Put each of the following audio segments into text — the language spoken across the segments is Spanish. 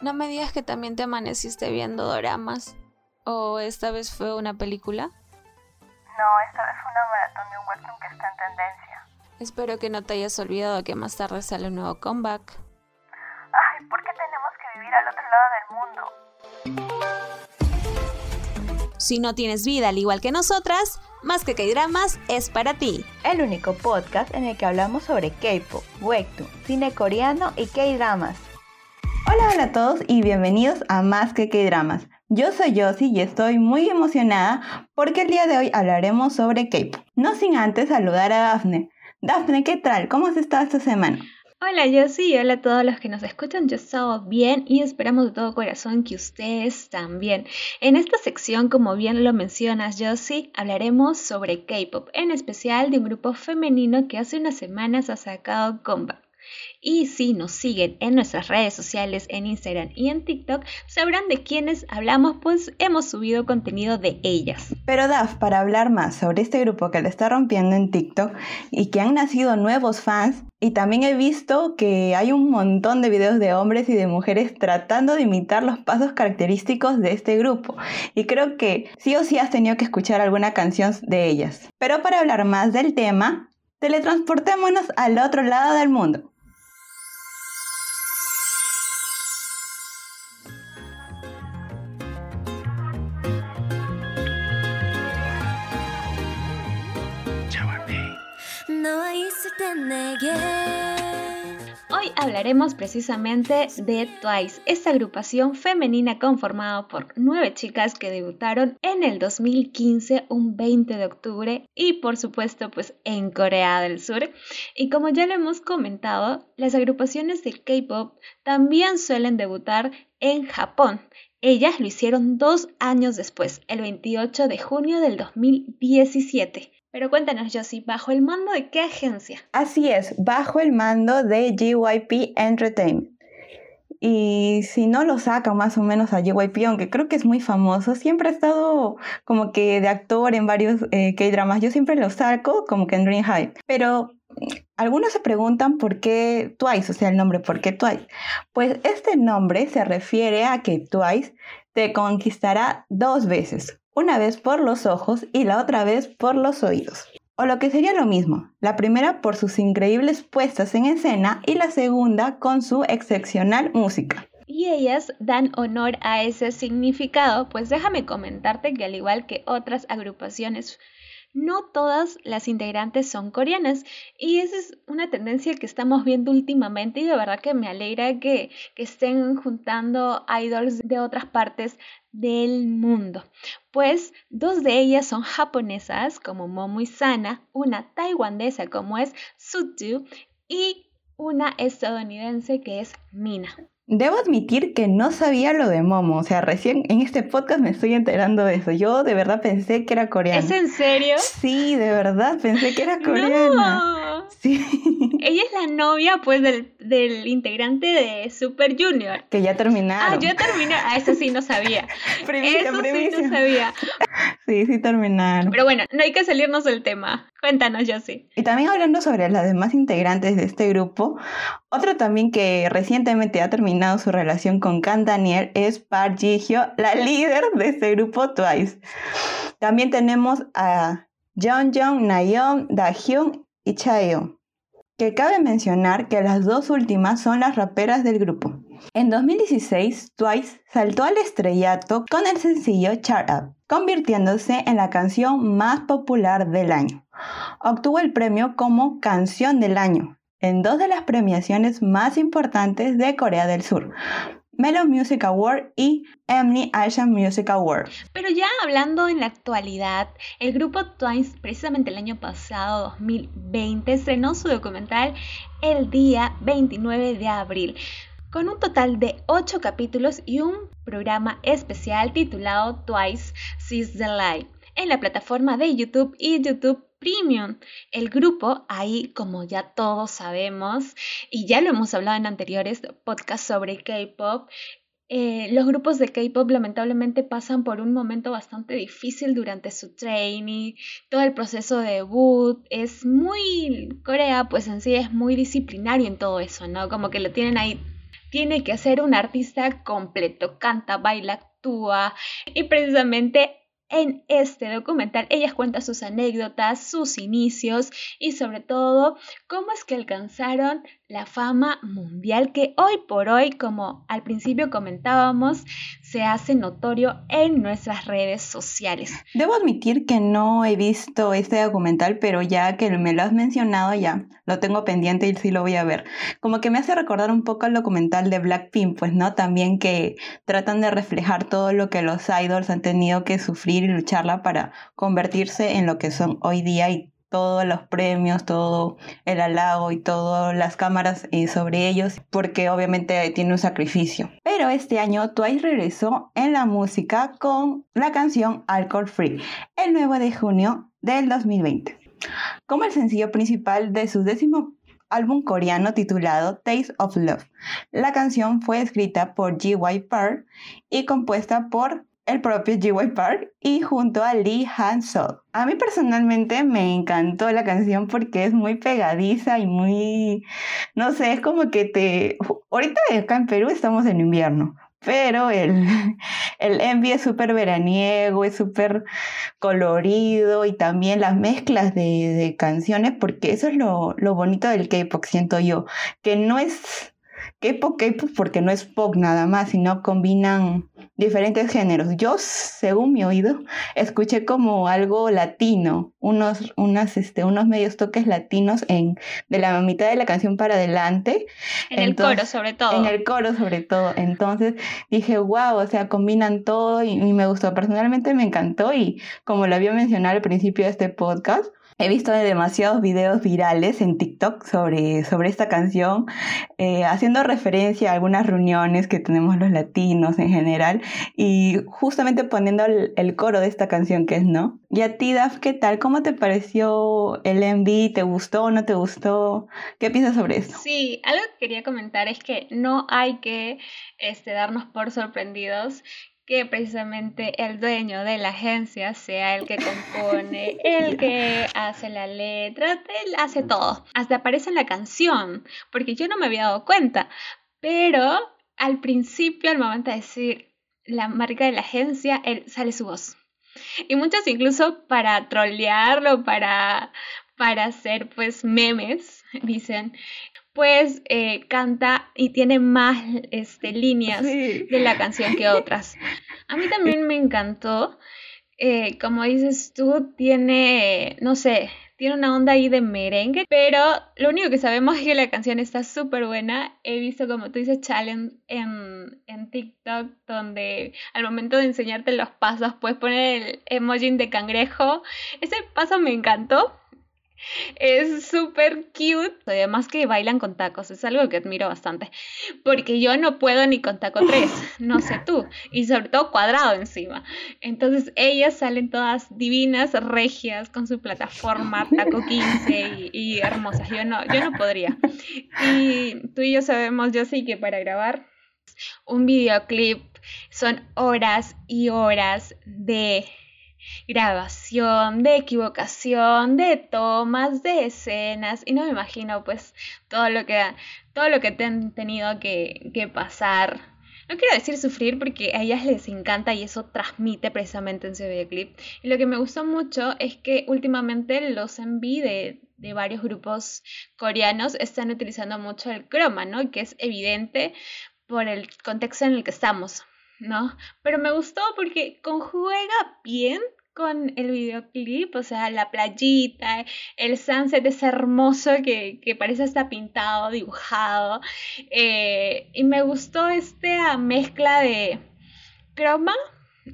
No me digas que también te amaneciste viendo doramas. ¿O esta vez fue una película? No, esta vez fue una maratón de un webtoon que está en tendencia. Espero que no te hayas olvidado que más tarde sale un nuevo comeback. Ay, ¿por qué tenemos que vivir al otro lado del mundo? Si no tienes vida al igual que nosotras, Más que K-Dramas es para ti. El único podcast en el que hablamos sobre K-pop, webtoon, cine coreano y K-Dramas. Hola, a todos y bienvenidos a Más que K-Dramas. Yo soy Yossi y estoy muy emocionada porque el día de hoy hablaremos sobre K-pop. No sin antes saludar a Dafne. Dafne, ¿qué tal? ¿Cómo has estado esta semana? Hola Yossi y hola a todos los que nos escuchan. Yo estoy bien y esperamos de todo corazón que ustedes también. En esta sección, como bien lo mencionas Yossi, hablaremos sobre K-pop, en especial de un grupo femenino que hace unas semanas ha sacado comeback. Y si nos siguen en nuestras redes sociales, en Instagram y en TikTok, sabrán de quiénes hablamos, pues hemos subido contenido de ellas. Pero Daf, para hablar más sobre este grupo que le está rompiendo en TikTok y que han nacido nuevos fans, y también he visto que hay un montón de videos de hombres y de mujeres tratando de imitar los pasos característicos de este grupo. Y creo que sí o sí has tenido que escuchar alguna canción de ellas. Pero para hablar más del tema, teletransportémonos al otro lado del mundo. Hoy hablaremos precisamente de Twice, esta agrupación femenina conformada por nueve chicas que debutaron en el 2015, un 20 de octubre, y por supuesto pues en Corea del Sur. Y como ya lo hemos comentado, las agrupaciones de K-Pop también suelen debutar en Japón. Ellas lo hicieron dos años después, el 28 de junio del 2017. Pero cuéntanos, Josie, ¿bajo el mando de qué agencia? Así es, bajo el mando de GYP Entertainment. Y si no lo sacan más o menos a GYP, aunque creo que es muy famoso, siempre ha estado como que de actor en varios eh, K-dramas. Yo siempre lo saco como que en Dream High. Pero mm, algunos se preguntan por qué Twice, o sea, el nombre, ¿por qué Twice? Pues este nombre se refiere a que Twice te conquistará dos veces una vez por los ojos y la otra vez por los oídos. O lo que sería lo mismo, la primera por sus increíbles puestas en escena y la segunda con su excepcional música. Y ellas dan honor a ese significado, pues déjame comentarte que al igual que otras agrupaciones no todas las integrantes son coreanas y esa es una tendencia que estamos viendo últimamente y de verdad que me alegra que, estén juntando idols de otras partes del mundo. Pues dos de ellas son japonesas como Momo y Sana, una taiwanesa como es Sutu y una estadounidense que es Mina. Debo admitir que no sabía lo de Momo, o sea, recién en este podcast me estoy enterando de eso. Yo de verdad pensé que era coreana. ¿Es en serio? Sí, de verdad pensé que era coreana. Sí. Ella es la novia, pues, del, del, integrante de Super Junior. Que ya terminaron. Ah, ya terminó. Ah, eso sí no sabía. primicia, eso primicia. sí no sabía. Sí, sí terminaron. Pero bueno, no hay que salirnos del tema. Cuéntanos, sí. Y también hablando sobre las demás integrantes de este grupo, otro también que recientemente ha terminado su relación con Kan Daniel es Park Ji-hyo, la líder de este grupo Twice. También tenemos a Jeon Jong, Nayeon, Dahyun y Chaeyoung, que cabe mencionar que las dos últimas son las raperas del grupo. En 2016, Twice saltó al estrellato con el sencillo Chart Up, convirtiéndose en la canción más popular del año. Obtuvo el premio como Canción del Año en dos de las premiaciones más importantes de Corea del Sur, Melon Music Award y Emmy Asian Music Award. Pero ya hablando en la actualidad, el grupo Twice precisamente el año pasado, 2020, estrenó su documental el día 29 de abril con un total de 8 capítulos y un programa especial titulado Twice Sees the Light en la plataforma de YouTube y YouTube Premium. El grupo, ahí como ya todos sabemos, y ya lo hemos hablado en anteriores podcasts sobre K-Pop, eh, los grupos de K-Pop lamentablemente pasan por un momento bastante difícil durante su training, todo el proceso de debut es muy, Corea pues en sí es muy disciplinario en todo eso, ¿no? Como que lo tienen ahí tiene que ser un artista completo, canta, baila, actúa y precisamente en este documental ella cuenta sus anécdotas, sus inicios y sobre todo cómo es que alcanzaron la fama mundial que hoy por hoy, como al principio comentábamos, se hace notorio en nuestras redes sociales. Debo admitir que no he visto este documental, pero ya que me lo has mencionado ya lo tengo pendiente y sí lo voy a ver. Como que me hace recordar un poco el documental de Blackpink, pues, ¿no? También que tratan de reflejar todo lo que los idols han tenido que sufrir y lucharla para convertirse en lo que son hoy día y todos los premios, todo el halago y todas las cámaras eh, sobre ellos, porque obviamente tiene un sacrificio. Pero este año Twice regresó en la música con la canción Alcohol Free, el 9 de junio del 2020, como el sencillo principal de su décimo álbum coreano titulado Taste of Love. La canción fue escrita por G.Y. Park y compuesta por el propio G.Y. Park y junto a Lee Han-sol. A mí personalmente me encantó la canción porque es muy pegadiza y muy, no sé, es como que te... Ahorita acá en Perú estamos en invierno, pero el, el Envy es súper veraniego, es súper colorido y también las mezclas de, de canciones, porque eso es lo, lo bonito del K-pop, siento yo, que no es K-pop, K-pop porque no es pop nada más, sino combinan diferentes géneros. Yo, según mi oído, escuché como algo latino, unos, unas, este, unos medios toques latinos en, de la mitad de la canción para adelante. En el coro, sobre todo. En el coro, sobre todo. Entonces dije, wow, o sea, combinan todo y, y me gustó. Personalmente me encantó y como lo había mencionado al principio de este podcast, He visto demasiados videos virales en TikTok sobre, sobre esta canción, eh, haciendo referencia a algunas reuniones que tenemos los latinos en general y justamente poniendo el, coro de esta canción que es No. Y a ti, Daf, ¿qué tal? ¿Cómo te pareció el MV? ¿Te gustó o no te gustó? ¿Qué piensas sobre esto? Sí, algo que quería comentar es que no hay que este, darnos por sorprendidos que precisamente el dueño de la agencia sea el que compone, el que hace la letra, él hace todo. Hasta aparece en la canción, porque yo no me había dado cuenta. Pero al principio, al momento de decir la marca de la agencia, él sale su voz. Y muchos incluso para trolearlo, para, para hacer pues memes, dicen, pues eh, canta y tiene más este, líneas de la canción que otras. A mí también me encantó. Eh, como dices tú, tiene, no sé, tiene una onda ahí de merengue, pero lo único que sabemos es que la canción está súper buena. He visto, como tú dices, challenge en, en TikTok, donde al momento de enseñarte los pasos puedes poner el emoji de cangrejo. Ese paso me encantó. Es súper cute. Además que bailan con tacos, es algo que admiro bastante. Porque yo no puedo ni con taco 3, no sé tú. Y sobre todo cuadrado encima. Entonces ellas salen todas divinas, regias, con su plataforma taco 15 y, hermosas. Yo no, yo no podría. Y tú y yo sabemos, yo sí que para grabar un videoclip son horas y horas de grabación, de equivocación, de tomas, de escenas y no me imagino pues todo lo que, todo lo que han tenido que, que pasar. No quiero decir sufrir porque a ellas les encanta y eso transmite precisamente en ese videoclip. Y lo que me gustó mucho es que últimamente los enví de, de varios grupos coreanos están utilizando mucho el croma, ¿no? Que es evidente por el contexto en el que estamos, ¿no? Pero me gustó porque conjuega bien con el videoclip, o sea, la playita, el sunset es hermoso que, parece hasta pintado, dibujado. Eh, y me gustó esta mezcla de croma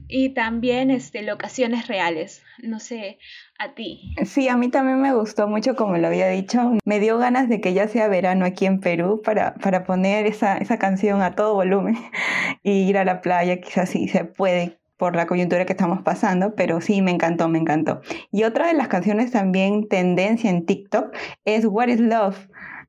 y también este, locaciones reales. No sé, a ti. Sí, a mí también me gustó mucho, como lo había dicho. Me dio ganas de que ya sea verano aquí en Perú para, para poner esa, esa canción a todo volumen y ir a la playa, quizás sí se puede por la coyuntura que estamos pasando, pero sí, me encantó, me encantó. Y otra de las canciones también tendencia en TikTok es What is Love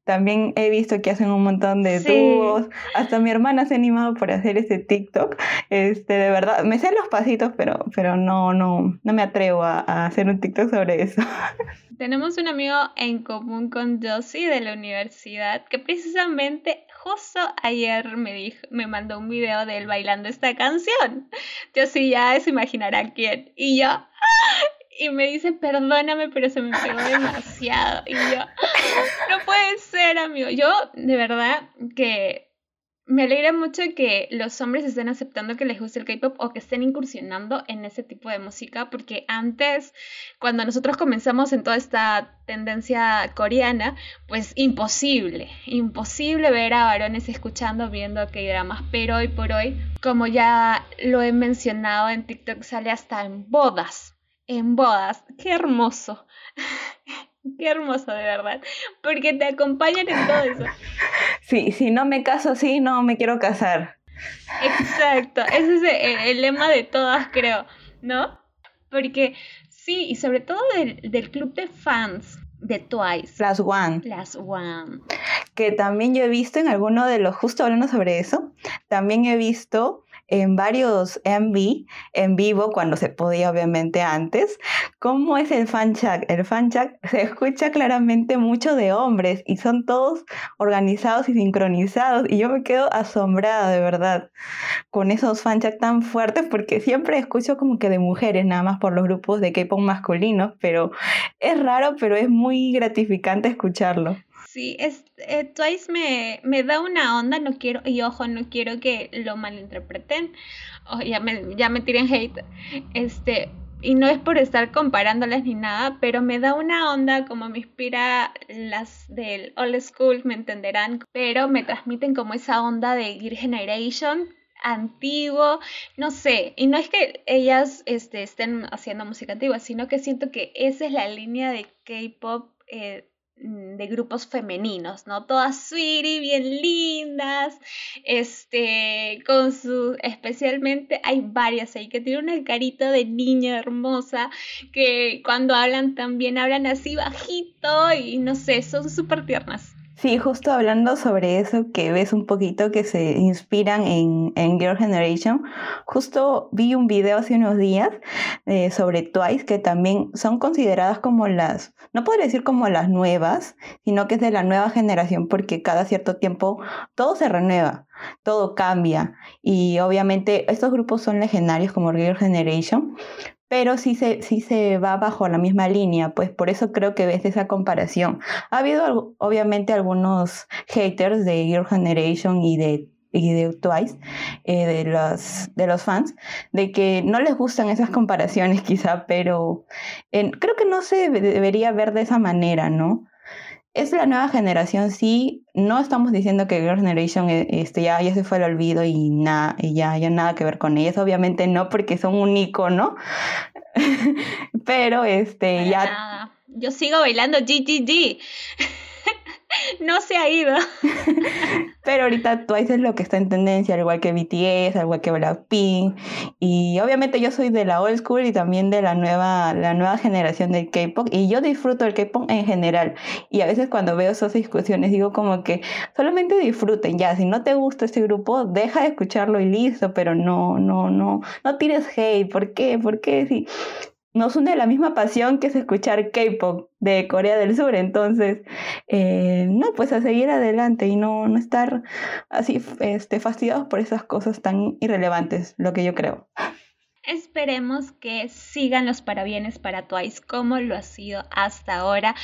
También he visto que hacen un montón de dúos. Hasta mi hermana se ha animado por hacer ese TikTok. Este, de verdad, me sé los pasitos, pero, pero no, no, no me atrevo a, a hacer un TikTok sobre eso. Tenemos un amigo en común con Josie de la universidad que precisamente justo ayer me dijo, me mandó un video de él bailando esta canción. Josie ya se imaginará quién. Y yo, y me dice, perdóname, pero se me pegó demasiado. Y yo, no puede ser, amigo. Yo, de verdad, que me alegra mucho que los hombres estén aceptando que les guste el K-pop o que estén incursionando en ese tipo de música, porque antes, cuando nosotros comenzamos en toda esta tendencia coreana, pues imposible, imposible ver a varones escuchando, viendo K-dramas, pero hoy por hoy, como ya lo he mencionado en TikTok, sale hasta en bodas en bodas. Qué hermoso. Qué hermoso, de verdad. Porque te acompañan en todo eso. Sí, si no me caso así, no me quiero casar. Exacto. Ese es el, lema de todas, creo. ¿No? Porque sí, y sobre todo del, del club de fans de Twice. Las One. Las One. Que también yo he visto en alguno de los, justo hablando sobre eso, también he visto en varios MV en vivo cuando se podía obviamente antes. ¿Cómo es el fan? El fan se escucha claramente mucho de hombres y son todos organizados y sincronizados y yo me quedo asombrada de verdad con esos fan tan fuertes porque siempre escucho como que de mujeres nada más por los grupos de K-pop masculinos, pero es raro, pero es muy gratificante escucharlo. Sí, es, eh, Twice me, me, da una onda, no quiero, y ojo, no quiero que lo malinterpreten, o ya me, ya me tiren hate, este, y no es por estar comparándolas ni nada, pero me da una onda como me inspira las del old school, me entenderán, pero me transmiten como esa onda de Gear Generation antiguo, no sé, y no es que ellas este, estén haciendo música antigua, sino que siento que esa es la línea de K-pop eh, de grupos femeninos, ¿no? Todas sweetie, bien lindas, este, con su, especialmente hay varias ahí que tienen una carita de niña hermosa, que cuando hablan también hablan así bajito y no sé, son súper tiernas. Sí, justo hablando sobre eso, que ves un poquito que se inspiran en, en Girl Generation, justo vi un video hace unos días eh, sobre Twice, que también son consideradas como las, no podría decir como las nuevas, sino que es de la nueva generación, porque cada cierto tiempo todo se renueva, todo cambia, y obviamente estos grupos son legendarios como Girl Generation, pero sí se, sí se va bajo la misma línea, pues por eso creo que ves esa comparación. Ha habido obviamente algunos haters de Your Generation y de y de Twice, eh, de, los, de los fans, de que no les gustan esas comparaciones quizá, pero creo que no se debería ver de esa manera, ¿no? Es la nueva generación, sí. No estamos diciendo que Girl Generation eh, este, ya, ya se fue al olvido y, nada y ya, ya nada que ver con ellas. Obviamente no, porque son un icono. Pero este, ya. Yo sigo bailando GGG. no se ha ido. Pero ahorita Twice es lo que está en tendencia, al igual que BTS, al igual que Blackpink. Y obviamente yo soy de la old school y también de la nueva, la nueva generación del K-pop. Y yo disfruto del K-pop en general. Y a veces cuando veo esas discusiones digo como que solamente disfruten ya. Si no te gusta este grupo, deja de escucharlo y listo. Pero no, no, no, no tires hate. ¿Por qué? ¿Por qué? Si, nos une la misma pasión que es escuchar K-pop de Corea del Sur. Entonces, eh, no, pues a seguir adelante y no, no estar así este, fastidiados por esas cosas tan irrelevantes, lo que yo creo. Esperemos que sigan los parabienes para Twice como lo ha sido hasta ahora,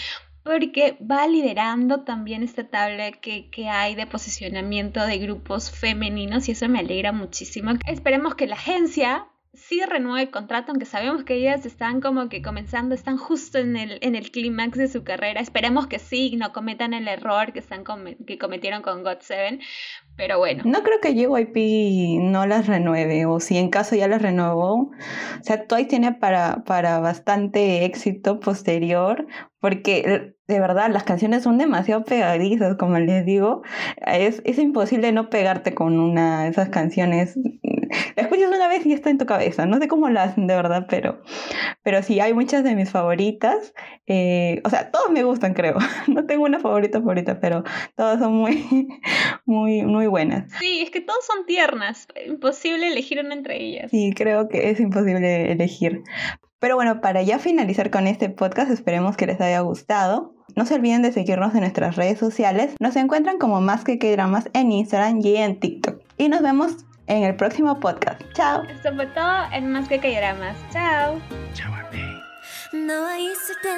porque va liderando también esta tabla que, que, hay de posicionamiento de grupos femeninos y eso me alegra muchísimo. Esperemos que la agencia sí renueve el contrato, aunque sabemos que ellas están como que comenzando, están justo en el, en el clímax de su carrera. Esperemos que sí, no cometan el error que, están que cometieron con God 7, pero bueno. No creo que JYP no las renueve, o si en caso ya las renovó. O sea, Twice tiene para, para bastante éxito posterior, porque de verdad las canciones son demasiado pegadizas, como les digo. Es, es imposible no pegarte con una de esas canciones la escuchas una vez y está en tu cabeza. No sé cómo lo hacen de verdad, pero, pero sí, hay muchas de mis favoritas. Eh, o sea, todos me gustan, creo. No tengo una favorita favorita, pero todas son muy, muy, muy buenas. Sí, es que todas son tiernas. Imposible elegir una entre ellas. Sí, creo que es imposible elegir. Pero bueno, para ya finalizar con este podcast, esperemos que les haya gustado. No se olviden de seguirnos en nuestras redes sociales. Nos encuentran como Más que Dramas en Instagram y en TikTok. Y nos vemos en el próximo podcast. Chao. Esto fue todo en Más que Cayoramas. Chao. Chao, No, ahí se te.